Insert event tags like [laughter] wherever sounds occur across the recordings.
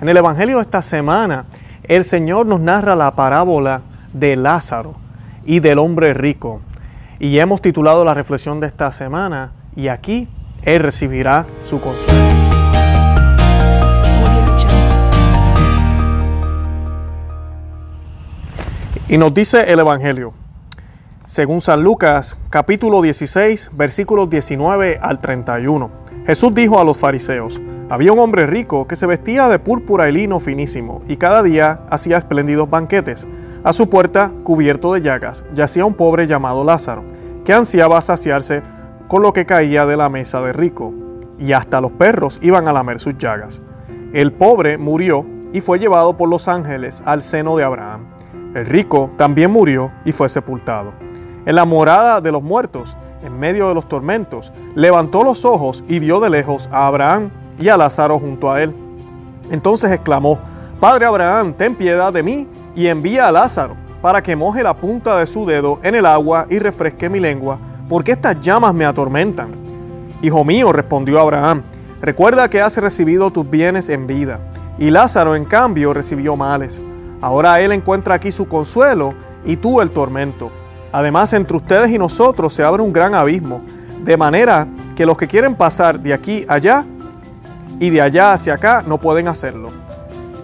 En el Evangelio de esta semana, el Señor nos narra la parábola de Lázaro y del hombre rico. Y hemos titulado la reflexión de esta semana, y aquí Él recibirá su consuelo. Y nos dice el Evangelio, según San Lucas, capítulo 16, versículos 19 al 31. Jesús dijo a los fariseos, había un hombre rico que se vestía de púrpura y lino finísimo y cada día hacía espléndidos banquetes. A su puerta, cubierto de llagas, yacía un pobre llamado Lázaro, que ansiaba saciarse con lo que caía de la mesa de rico, y hasta los perros iban a lamer sus llagas. El pobre murió y fue llevado por los ángeles al seno de Abraham. El rico también murió y fue sepultado. En la morada de los muertos, en medio de los tormentos, levantó los ojos y vio de lejos a Abraham y a Lázaro junto a él. Entonces exclamó, Padre Abraham, ten piedad de mí y envía a Lázaro para que moje la punta de su dedo en el agua y refresque mi lengua, porque estas llamas me atormentan. Hijo mío, respondió Abraham, recuerda que has recibido tus bienes en vida, y Lázaro en cambio recibió males. Ahora él encuentra aquí su consuelo y tú el tormento. Además, entre ustedes y nosotros se abre un gran abismo, de manera que los que quieren pasar de aquí allá y de allá hacia acá no pueden hacerlo.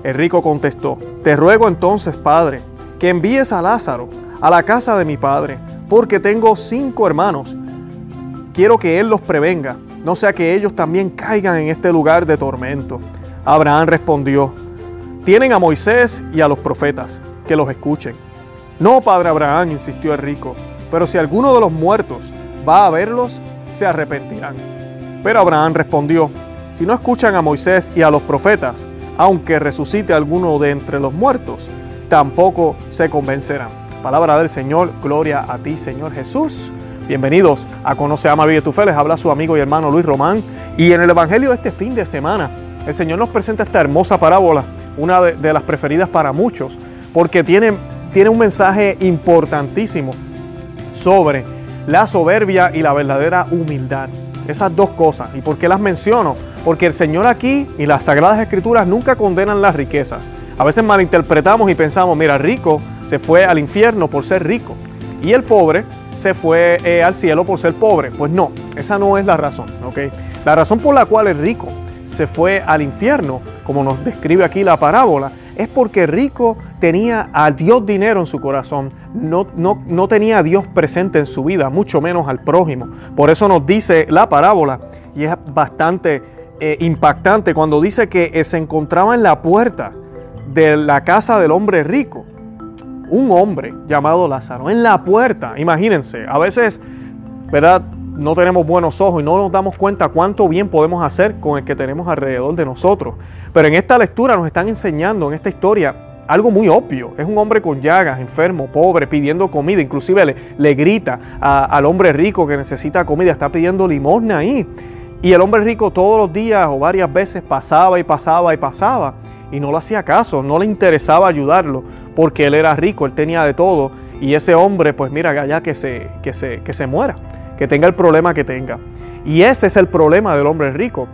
El rico contestó, Te ruego entonces, Padre, que envíes a Lázaro a la casa de mi padre, porque tengo cinco hermanos. Quiero que él los prevenga, no sea que ellos también caigan en este lugar de tormento. Abraham respondió, Tienen a Moisés y a los profetas, que los escuchen. No, padre Abraham, insistió el rico, pero si alguno de los muertos va a verlos, se arrepentirán. Pero Abraham respondió, si no escuchan a Moisés y a los profetas, aunque resucite alguno de entre los muertos, tampoco se convencerán. Palabra del Señor, gloria a ti, Señor Jesús. Bienvenidos a Conoce, Ama, Vive tu. Les habla su amigo y hermano Luis Román. Y en el Evangelio de este fin de semana, el Señor nos presenta esta hermosa parábola, una de, de las preferidas para muchos, porque tiene tiene un mensaje importantísimo sobre la soberbia y la verdadera humildad. Esas dos cosas. ¿Y por qué las menciono? Porque el Señor aquí y las Sagradas Escrituras nunca condenan las riquezas. A veces malinterpretamos y pensamos, mira, rico se fue al infierno por ser rico y el pobre se fue eh, al cielo por ser pobre. Pues no, esa no es la razón. ¿okay? La razón por la cual el rico se fue al infierno, como nos describe aquí la parábola, es porque rico tenía a Dios dinero en su corazón, no, no, no, tenía a Dios presente en su vida, mucho menos al prójimo. Por eso nos dice la parábola, y es bastante eh, impactante cuando dice que eh, se encontraba en la puerta de la casa del hombre rico, un hombre llamado Lázaro, en la puerta, imagínense, a veces, ¿verdad? no tenemos buenos ojos y no nos damos cuenta cuánto bien podemos hacer con el que tenemos alrededor de nosotros. Pero en esta lectura nos están enseñando, en esta historia, algo muy obvio. Es un hombre con llagas, enfermo, pobre, pidiendo comida. Inclusive le, le grita al hombre rico que necesita comida, está pidiendo limosna ahí. Y el hombre rico todos los días o varias veces pasaba y pasaba y pasaba y no le hacía caso, no le interesaba ayudarlo porque él era rico, él tenía de todo y ese hombre pues mira allá que se, que se, que se muera que tenga el problema que tenga. Y ese es el problema del hombre rico.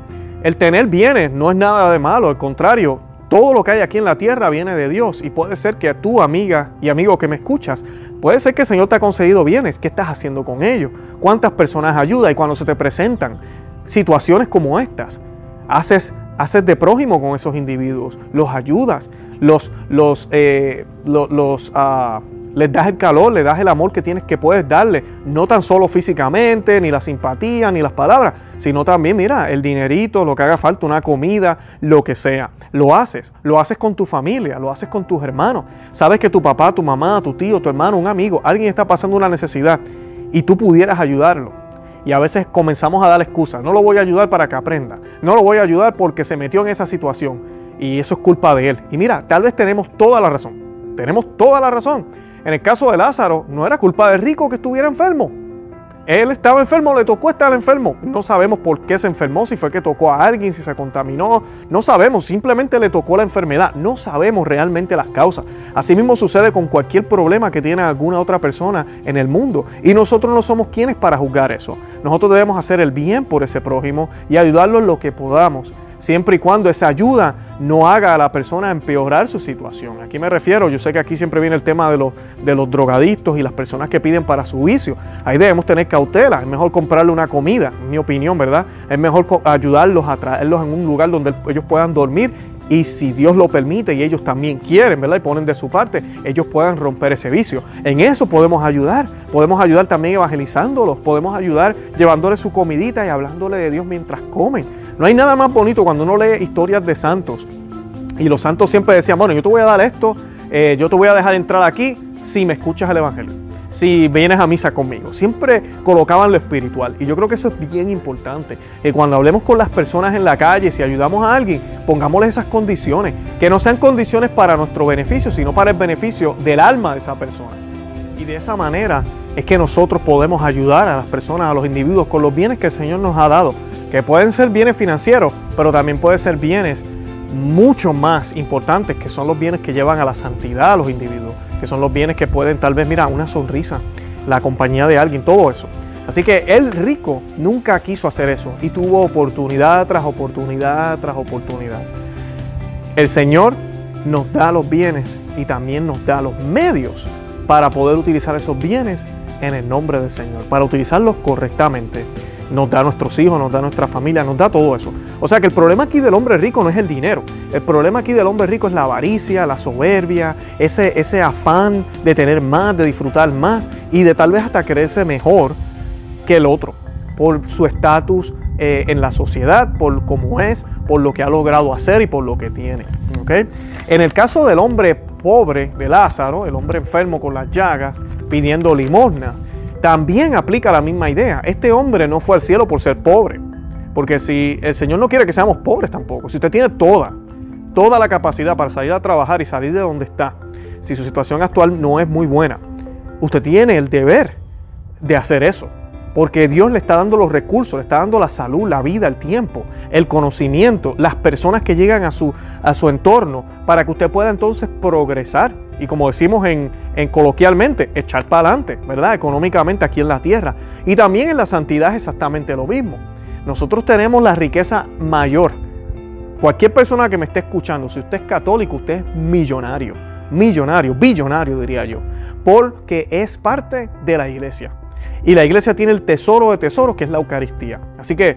El tener bienes no es nada de malo, al contrario, todo lo que hay aquí en la tierra viene de Dios y puede ser que tú, amiga y amigo que me escuchas, puede ser que el Señor te ha concedido bienes. ¿Qué estás haciendo con ellos? ¿Cuántas personas ayuda? Y cuando se te presentan situaciones como estas, haces, haces de prójimo con esos individuos, los ayudas, los, los, eh, los, ah, les das el calor, les das el amor que tienes que puedes darle, no tan solo físicamente, ni la simpatía, ni las palabras, sino también, mira, el dinerito, lo que haga falta, una comida, lo que sea. Lo haces, lo haces con tu familia, lo haces con tus hermanos. Sabes que tu papá, tu mamá, tu tío, tu hermano, un amigo, alguien está pasando una necesidad y tú pudieras ayudarlo. Y a veces comenzamos a dar excusas, no lo voy a ayudar para que aprenda, no lo voy a ayudar porque se metió en esa situación. Y eso es culpa de él. Y mira, tal vez tenemos toda la razón, tenemos toda la razón. En el caso de Lázaro, no era culpa del rico que estuviera enfermo. Él estaba enfermo, le tocó estar enfermo. No sabemos por qué se enfermó, si fue que tocó a alguien, si se contaminó. No sabemos, simplemente le tocó la enfermedad. No sabemos realmente las causas. Asimismo sucede con cualquier problema que tiene alguna otra persona en el mundo. Y nosotros no somos quienes para juzgar eso. Nosotros debemos hacer el bien por ese prójimo y ayudarlo en lo que podamos. Siempre y cuando esa ayuda no haga a la persona empeorar su situación. Aquí me refiero, yo sé que aquí siempre viene el tema de los, de los drogadictos y las personas que piden para su vicio. Ahí debemos tener cautela, es mejor comprarle una comida, en mi opinión, ¿verdad? Es mejor ayudarlos a traerlos en un lugar donde ellos puedan dormir y si Dios lo permite y ellos también quieren, ¿verdad? Y ponen de su parte, ellos puedan romper ese vicio. En eso podemos ayudar. Podemos ayudar también evangelizándolos. Podemos ayudar llevándole su comidita y hablándole de Dios mientras comen. No hay nada más bonito cuando uno lee historias de santos. Y los santos siempre decían, bueno, yo te voy a dar esto, eh, yo te voy a dejar entrar aquí si me escuchas el Evangelio si vienes a misa conmigo. Siempre colocaban lo espiritual. Y yo creo que eso es bien importante. Que cuando hablemos con las personas en la calle, si ayudamos a alguien, pongámosle esas condiciones. Que no sean condiciones para nuestro beneficio, sino para el beneficio del alma de esa persona. Y de esa manera es que nosotros podemos ayudar a las personas, a los individuos, con los bienes que el Señor nos ha dado. Que pueden ser bienes financieros, pero también pueden ser bienes mucho más importantes, que son los bienes que llevan a la santidad a los individuos que son los bienes que pueden tal vez, mira, una sonrisa, la compañía de alguien, todo eso. Así que el rico nunca quiso hacer eso y tuvo oportunidad tras oportunidad tras oportunidad. El Señor nos da los bienes y también nos da los medios para poder utilizar esos bienes en el nombre del Señor, para utilizarlos correctamente nos da a nuestros hijos, nos da a nuestra familia, nos da todo eso. O sea que el problema aquí del hombre rico no es el dinero. El problema aquí del hombre rico es la avaricia, la soberbia, ese, ese afán de tener más, de disfrutar más y de tal vez hasta creerse mejor que el otro por su estatus eh, en la sociedad, por cómo es, por lo que ha logrado hacer y por lo que tiene. En el caso del hombre pobre de Lázaro, el hombre enfermo con las llagas, pidiendo limosna, también aplica la misma idea. Este hombre no fue al cielo por ser pobre. Porque si el Señor no quiere que seamos pobres tampoco, si usted tiene toda, toda la capacidad para salir a trabajar y salir de donde está, si su situación actual no es muy buena, usted tiene el deber de hacer eso. Porque Dios le está dando los recursos, le está dando la salud, la vida, el tiempo, el conocimiento, las personas que llegan a su, a su entorno, para que usted pueda entonces progresar y como decimos en, coloquialmente, echar para adelante, ¿verdad? Económicamente aquí en la tierra. Y también en la santidad es exactamente lo mismo. Nosotros tenemos la riqueza mayor. Cualquier persona que me esté escuchando, si usted es católico, usted es millonario, millonario, billonario diría yo, porque es parte de la iglesia. Y la iglesia tiene el tesoro de tesoros que es la Eucaristía. Así que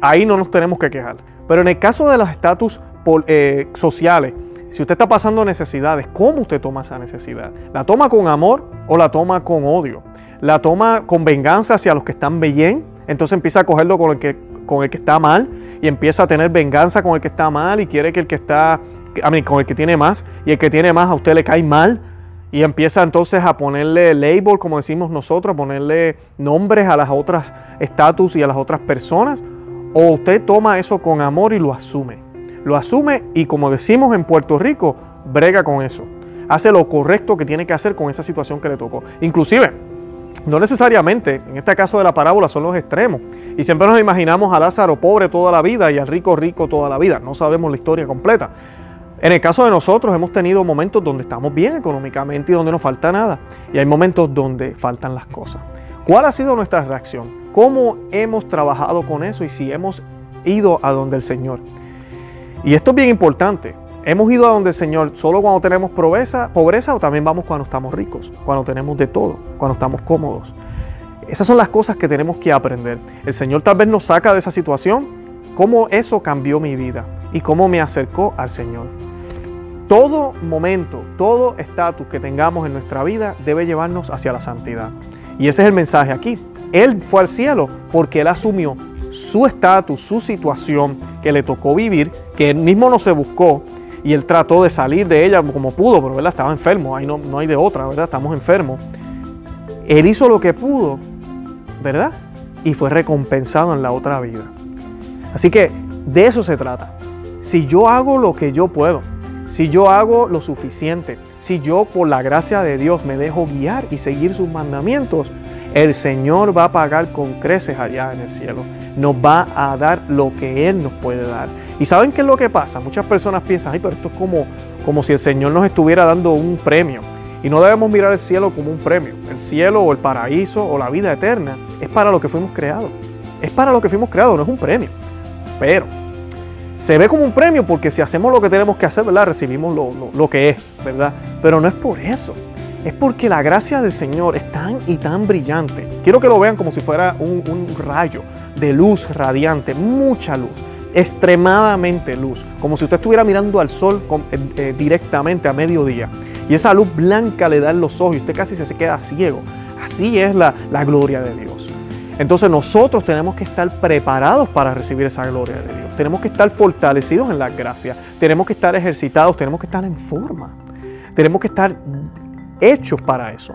ahí no nos tenemos que quejar. Pero en el caso de los estatus eh, sociales, si usted está pasando necesidades, ¿cómo usted toma esa necesidad? ¿La toma con amor o la toma con odio? ¿La toma con venganza hacia los que están bien? Entonces empieza a cogerlo con el que, con el que está mal y empieza a tener venganza con el que está mal y quiere que el que está, a mí, con el que tiene más y el que tiene más a usted le cae mal y empieza entonces a ponerle label, como decimos nosotros, a ponerle nombres a las otras estatus y a las otras personas. O usted toma eso con amor y lo asume lo asume y como decimos en Puerto Rico, brega con eso. Hace lo correcto que tiene que hacer con esa situación que le tocó. Inclusive, no necesariamente, en este caso de la parábola son los extremos. Y siempre nos imaginamos a Lázaro pobre toda la vida y al rico rico toda la vida. No sabemos la historia completa. En el caso de nosotros hemos tenido momentos donde estamos bien económicamente y donde no falta nada. Y hay momentos donde faltan las cosas. ¿Cuál ha sido nuestra reacción? ¿Cómo hemos trabajado con eso y si hemos ido a donde el Señor? Y esto es bien importante. Hemos ido a donde el Señor solo cuando tenemos pobreza, pobreza o también vamos cuando estamos ricos, cuando tenemos de todo, cuando estamos cómodos. Esas son las cosas que tenemos que aprender. El Señor tal vez nos saca de esa situación, cómo eso cambió mi vida y cómo me acercó al Señor. Todo momento, todo estatus que tengamos en nuestra vida debe llevarnos hacia la santidad. Y ese es el mensaje aquí. Él fue al cielo porque Él asumió su estatus, su situación que le tocó vivir, que él mismo no se buscó y él trató de salir de ella como pudo, pero ¿verdad? estaba enfermo, ahí no, no hay de otra, ¿verdad? Estamos enfermos. Él hizo lo que pudo, ¿verdad? Y fue recompensado en la otra vida. Así que de eso se trata. Si yo hago lo que yo puedo, si yo hago lo suficiente, si yo por la gracia de Dios me dejo guiar y seguir sus mandamientos, el Señor va a pagar con creces allá en el cielo. Nos va a dar lo que Él nos puede dar. ¿Y saben qué es lo que pasa? Muchas personas piensan, ay, pero esto es como, como si el Señor nos estuviera dando un premio. Y no debemos mirar el cielo como un premio. El cielo o el paraíso o la vida eterna es para lo que fuimos creados. Es para lo que fuimos creados, no es un premio. Pero se ve como un premio porque si hacemos lo que tenemos que hacer, ¿verdad? Recibimos lo, que es, ¿verdad? Pero no es por eso. Es porque la gracia del Señor es tan y tan brillante. Quiero que lo vean como si fuera un, rayo de luz radiante, mucha luz, extremadamente luz, como si usted estuviera mirando al sol eh, eh, directamente a mediodía. Y esa luz blanca le da en los ojos y usted casi se queda ciego. Así es la, la gloria de Dios. Entonces nosotros tenemos que estar preparados para recibir esa gloria de Dios. Tenemos que estar fortalecidos en la gracia. Tenemos que estar ejercitados. Tenemos que estar en forma. Tenemos que estar hechos para eso.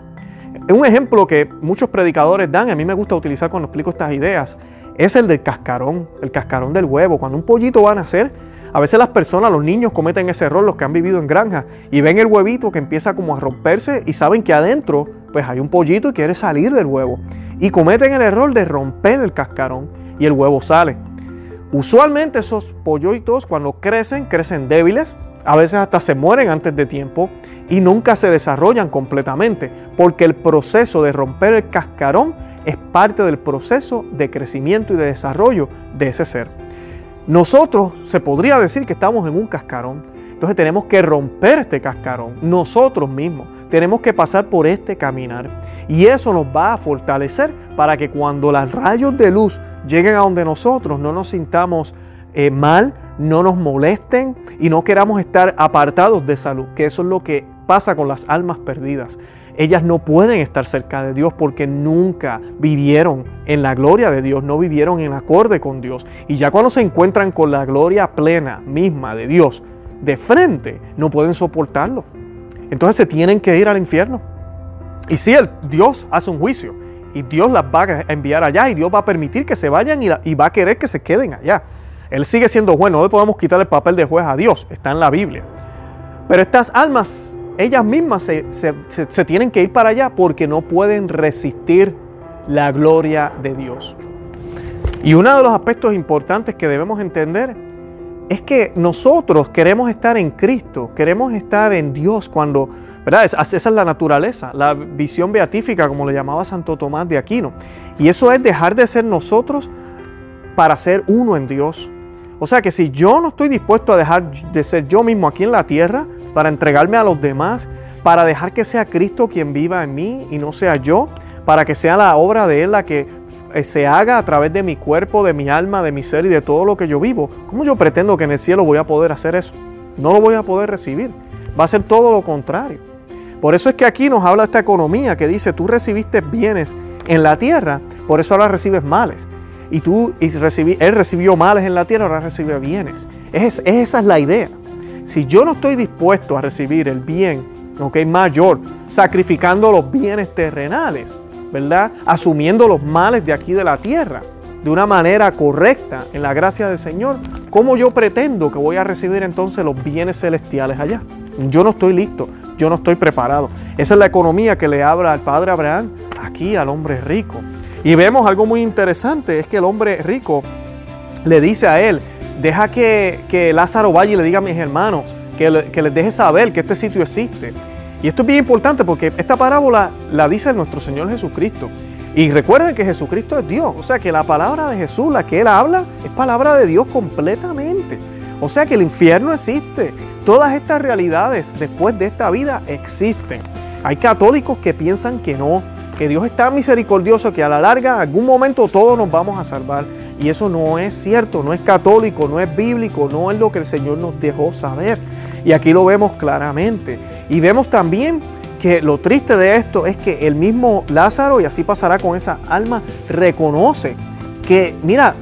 Un ejemplo que muchos predicadores dan, a mí me gusta utilizar cuando explico estas ideas, es el del cascarón, el cascarón del huevo. Cuando un pollito va a nacer, a veces las personas, los niños cometen ese error, los que han vivido en granja, y ven el huevito que empieza como a romperse y saben que adentro pues hay un pollito y quiere salir del huevo. Y cometen el error de romper el cascarón y el huevo sale. Usualmente esos pollitos cuando crecen, crecen débiles, a veces hasta se mueren antes de tiempo y nunca se desarrollan completamente, porque el proceso de romper el cascarón es parte del proceso de crecimiento y de desarrollo de ese ser. Nosotros se podría decir que estamos en un cascarón, entonces tenemos que romper este cascarón nosotros mismos. Tenemos que pasar por este caminar. Y eso nos va a fortalecer para que cuando los rayos de luz lleguen a donde nosotros no nos sintamos eh, mal, no nos molesten y no queramos estar apartados de salud, que eso es lo que pasa con las almas perdidas. Ellas no pueden estar cerca de Dios porque nunca vivieron en la gloria de Dios, no vivieron en acorde con Dios. Y ya cuando se encuentran con la gloria plena misma de Dios, de frente, no pueden soportarlo. Entonces se tienen que ir al infierno. Y si el Dios hace un juicio y Dios las va a enviar allá y Dios va a permitir que se vayan y, va a querer que se queden allá. Él sigue siendo juez, no le podemos quitar el papel de juez a Dios, está en la Biblia. Pero estas almas, ellas mismas se, se tienen que ir para allá porque no pueden resistir la gloria de Dios. Y uno de los aspectos importantes que debemos entender es que nosotros queremos estar en Cristo, queremos estar en Dios cuando, ¿verdad? Esa es la naturaleza, la visión beatífica, como le llamaba Santo Tomás de Aquino. Y eso es dejar de ser nosotros para ser uno en Dios. O sea que si yo no estoy dispuesto a dejar de ser yo mismo aquí en la tierra, para entregarme a los demás, para dejar que sea Cristo quien viva en mí y no sea yo, para que sea la obra de Él la que eh, se haga a través de mi cuerpo, de mi alma, de mi ser y de todo lo que yo vivo, ¿cómo yo pretendo que en el cielo voy a poder hacer eso? No lo voy a poder recibir. Va a ser todo lo contrario. Por eso es que aquí nos habla esta economía que dice, tú recibiste bienes en la tierra, por eso ahora recibes males. Y tú, y recibí, él recibió males en la tierra, ahora recibe bienes. Es, esa es la idea. Si yo no estoy dispuesto a recibir el bien okay, mayor, sacrificando los bienes terrenales, ¿verdad? Asumiendo los males de aquí de la tierra de una manera correcta en la gracia del Señor, ¿cómo yo pretendo que voy a recibir entonces los bienes celestiales allá? Yo no estoy listo, yo no estoy preparado. Esa es la economía que le habla al padre Abraham aquí al hombre rico. Y vemos algo muy interesante, es que el hombre rico le dice a él, deja que, Lázaro vaya y le diga a mis hermanos, que, que les deje saber que este sitio existe. Y esto es bien importante porque esta parábola la dice nuestro Señor Jesucristo. Y recuerden que Jesucristo es Dios. O sea que la palabra de Jesús, la que Él habla, es palabra de Dios completamente. O sea que el infierno existe. Todas estas realidades después de esta vida existen. Hay católicos que piensan que no, que Dios está misericordioso, que a la larga, en algún momento todos nos vamos a salvar. Y eso no es cierto, no es católico, no es bíblico, no es lo que el Señor nos dejó saber. Y aquí lo vemos claramente. Y vemos también que lo triste de esto es que el mismo Lázaro, y así pasará con esa alma, reconoce que, mira,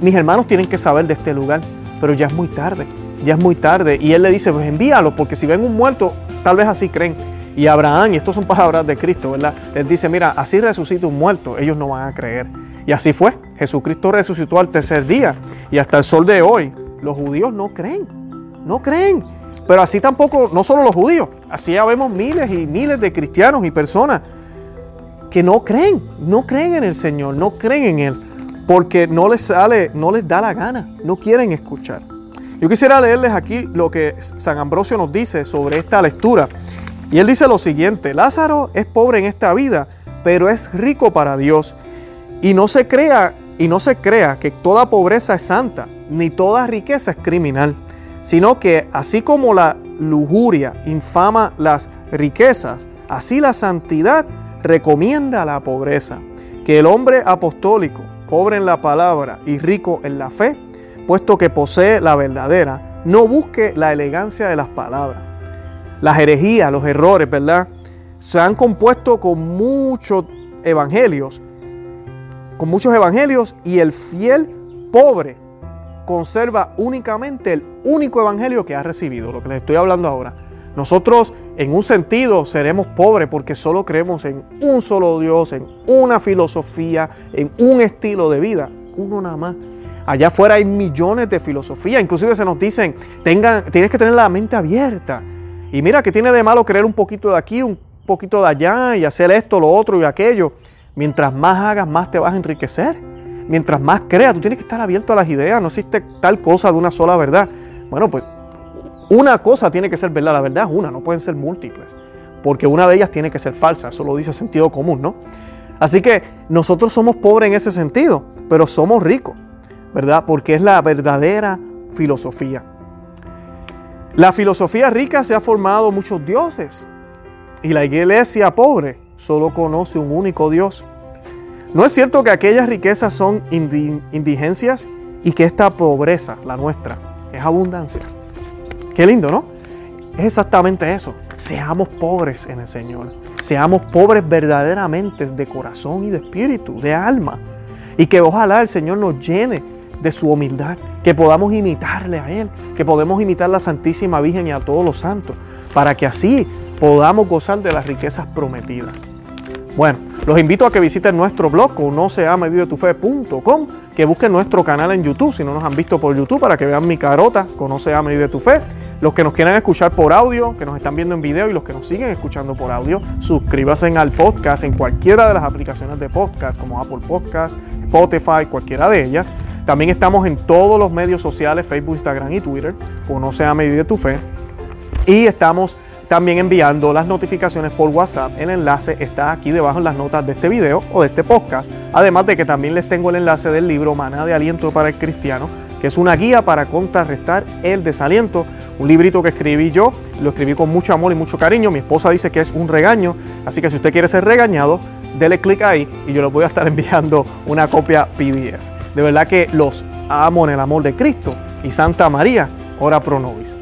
mis hermanos tienen que saber de este lugar, pero ya es muy tarde, ya es muy tarde. Y él le dice, pues envíalo, porque si ven un muerto, tal vez así creen. Y Abraham, y estas son palabras de Cristo, ¿verdad? Les dice, mira, así resucita un muerto, ellos no van a creer. Y así fue. Jesucristo resucitó al tercer día. Y hasta el sol de hoy, los judíos no creen. No creen. Pero así tampoco, no solo los judíos, así ya vemos miles y miles de cristianos y personas que no creen, no creen en el Señor, no creen en Él, porque no les sale, no les da la gana, no quieren escuchar. Yo quisiera leerles aquí lo que San Ambrosio nos dice sobre esta lectura. Y él dice lo siguiente, Lázaro es pobre en esta vida, pero es rico para Dios. Y no se crea Y no se crea que toda pobreza es santa, ni toda riqueza es criminal, sino que así como la lujuria infama las riquezas, así la santidad recomienda la pobreza. Que el hombre apostólico, pobre en la palabra y rico en la fe, puesto que posee la verdadera, no busque la elegancia de las palabras. Las herejías, los errores, ¿verdad? Se han compuesto con muchos evangelios, con muchos evangelios y el fiel pobre conserva únicamente el único evangelio que ha recibido, lo que les estoy hablando ahora. Nosotros en un sentido seremos pobres porque solo creemos en un solo Dios, en una filosofía, en un estilo de vida, uno nada más. Allá afuera hay millones de filosofías, inclusive se nos dicen, tengan, tienes que tener la mente abierta. Y mira que tiene de malo creer un poquito de aquí, un poquito de allá y hacer esto, lo otro y aquello. Mientras más hagas, más te vas a enriquecer. Mientras más creas, tú tienes que estar abierto a las ideas. No existe tal cosa de una sola verdad. Bueno, pues una cosa tiene que ser verdad. La verdad es una, no pueden ser múltiples. Porque una de ellas tiene que ser falsa. Eso lo dice el sentido común, ¿no? Así que nosotros somos pobres en ese sentido, pero somos ricos, ¿verdad? Porque es la verdadera filosofía. La filosofía rica se ha formado muchos dioses y la iglesia pobre solo conoce un único Dios. ¿No es cierto que aquellas riquezas son indigencias y que esta pobreza, la nuestra, es abundancia? Qué lindo, ¿no? Es exactamente eso. Seamos pobres en el Señor. Seamos pobres verdaderamente de corazón y de espíritu, de alma. Y que ojalá el Señor nos llene de su humildad, que podamos imitarle a Él, que podemos imitar a la Santísima Virgen y a todos los santos, para que así podamos gozar de las riquezas prometidas. Bueno, los invito a que visiten nuestro blog conoceamevivetufe.com, que busquen nuestro canal en YouTube, si no nos han visto por YouTube, para que vean mi carota, Conoce, Ama Vive tu Fe. Los que nos quieran escuchar por audio, que nos están viendo en video y los que nos siguen escuchando por audio, suscríbanse al podcast en cualquiera de las aplicaciones de podcast, como Apple Podcast, Spotify, cualquiera de ellas. También estamos en todos los medios sociales, Facebook, Instagram y Twitter, Conoce, Ama Vive tu Fe. Y estamos también enviando las notificaciones por WhatsApp. El enlace está aquí debajo en las notas de este video o de este podcast. Además de que también les tengo el enlace del libro Maná de Aliento para el Cristiano, que es una guía para contrarrestar el desaliento. Un librito que escribí yo, lo escribí con mucho amor y mucho cariño. Mi esposa dice que es un regaño, así que si usted quiere ser regañado, dele clic ahí y yo le voy a estar [laughs] enviando una copia PDF. De verdad que los amo en el amor de Cristo y Santa María, ora pro nobis.